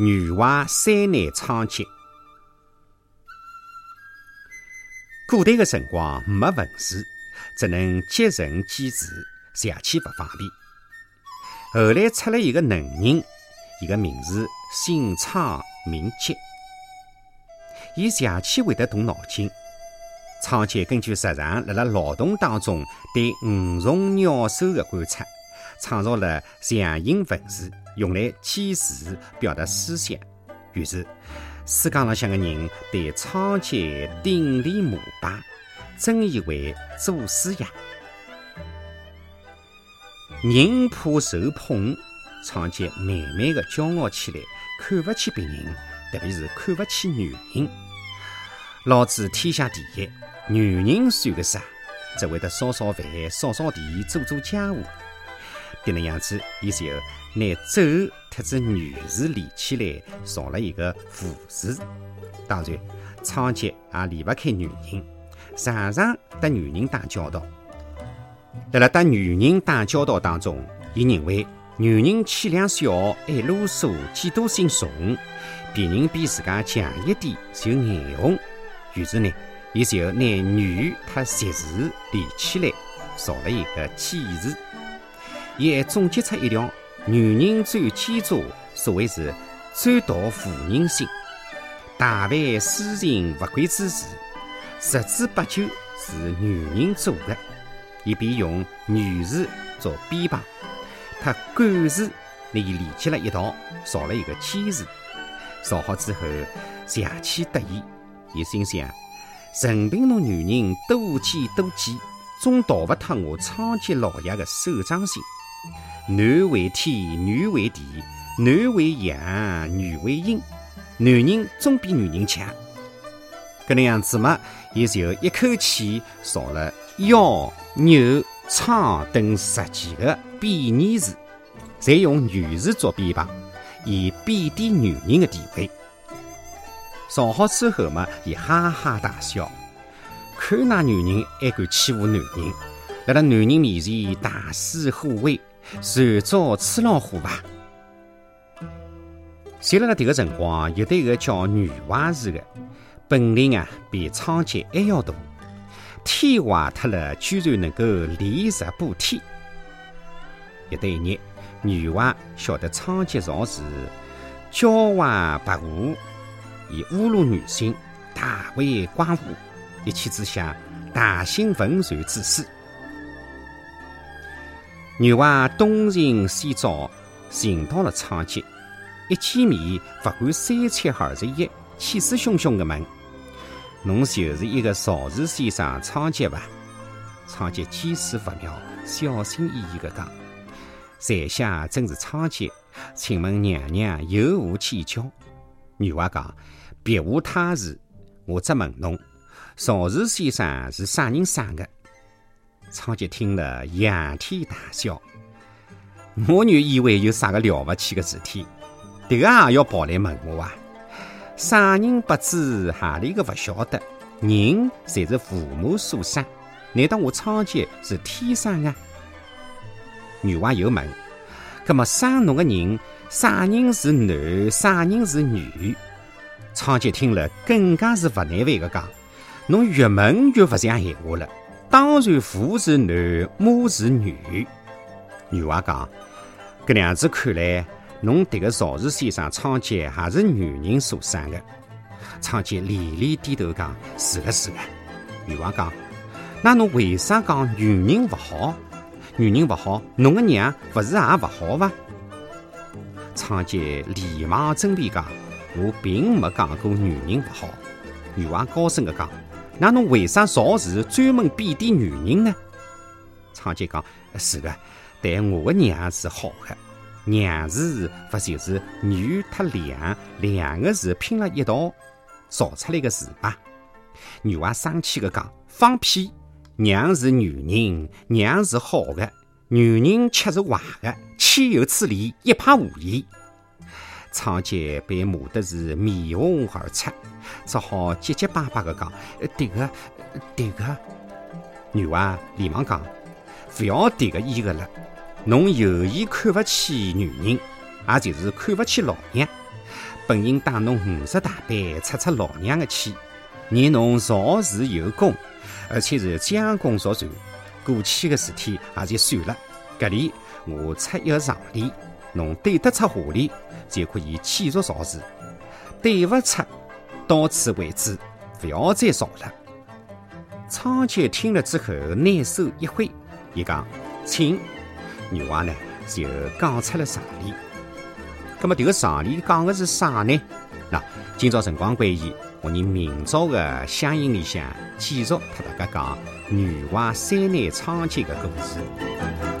女娲三难仓颉。古代的辰光没文字，只能即人记字，写起勿方便。后来出了一个能人，伊个名字姓仓名颉，伊写起会得动脑筋。仓颉根据日常辣辣劳动当中对五虫鸟兽的观察。创造了象形文字，用来记事表达思想。于是，世界浪向的人对仓颉顶礼膜拜，尊伊为祖师爷。人怕受捧，仓颉慢慢的骄傲起来，看不起别人，特别是看不起女人。老子天下第一，女人算个啥？只会得烧烧饭、扫扫地、做做家务。这能样子，伊就拿“走”特子“女”字连起来，造了一个“副”字。当然，仓颉也离不开女人，常常和女人打交道。在了和女人打交道当中，伊认为女人气量小、爱啰嗦、嫉妒心重，别人比自家强一点就眼红。于是呢，伊就拿“女”和“习”字连起来，造了一个“己”字。伊还总结出一条：女人最奸诈，所谓是最妒妇人心。大凡私情不轨之事，十之八九是女人做的。伊便用“女”字做偏旁，他“管”字拿伊连接了一道，造了一个“奸”字。造好之后，邪气得意。伊心想：任凭侬女人多奸多计，总逃不脱我仓颉老爷的手掌心。男为天，女为地；男为阳，女为阴。男人总比女人强。搿能样子嘛，伊就一口气造了妖、牛、仓等十几个贬义词，再用女字做偏旁，以贬低女人的地位。造好之后嘛，伊哈哈大笑，看那女人还敢欺负男人，辣辣男人面前大肆虎威。传召赤老虎吧！就辣辣迭个辰光，有得一个叫女娲氏的，本领啊比仓颉还要大。天坏脱了，居然能够连日补天。有得一，女娲晓得仓颉造字狡猾跋扈，以侮辱女性，大为光火，一气之下大兴文传之师。女娲东寻西找，寻到了仓颉。一见面，不管三七二十一，气势汹汹的问：“侬就是一个造字先生仓颉吧？”仓颉见势不妙，小心翼翼的讲：“在下正是仓颉，请问娘娘有何请教？”女娲讲：“别无他事，我只问侬，造字先生是啥人生的？”仓颉听了，仰天大笑。我原以为有啥个了不起的事体，迭个也要跑来问我啊？啥人不知，何里个不晓得？人侪是父母所生，难道我仓颉是天生的？女娲又问：那么生侬的人，啥人是男，啥人是女？仓颉听了，更加是不耐烦个讲：侬越问越勿像闲话了。当然，父是男，母是女。女娲讲：“搿样子看来，侬迭个造字先生仓颉还是女人所生的。”仓颉连连低头讲：“是的，是的。”女娲讲：“那侬为啥讲女人勿好？女人勿好，侬个娘勿是也勿好伐？”仓颉连忙争辩讲：“我并没讲过女人勿好。”女娲高声的讲。那侬为啥造字专门贬低女人呢？昌吉讲：是的，但我的娘是好的，娘字不就是女和良两个字拼了一道造出来的字吗？女娲生气的讲：放屁！娘是女人，娘是好的，女人却是坏的，岂有此理！一派胡言！仓颉被骂得是面红耳赤。只好结结巴巴的讲：“迭个，迭个。”女娲连忙讲：“不要迭个伊个了，侬有意看不起女人，也就是看不起老娘。本应带侬五十大板出出老娘的气，让侬造事有功，而且是将功赎罪。过去的事体也就算了，搿里我出一个常理，侬对得出话里，就可以继续造字；对勿出，到此为止，勿要再造了。仓颉听了之后，拿手一挥，伊讲：“请。”女娲呢就讲出了常理。那么这个常理讲的是啥呢？那今朝辰光关系，我们明朝的乡音里向继续和大家讲女娲三难仓颉的故事。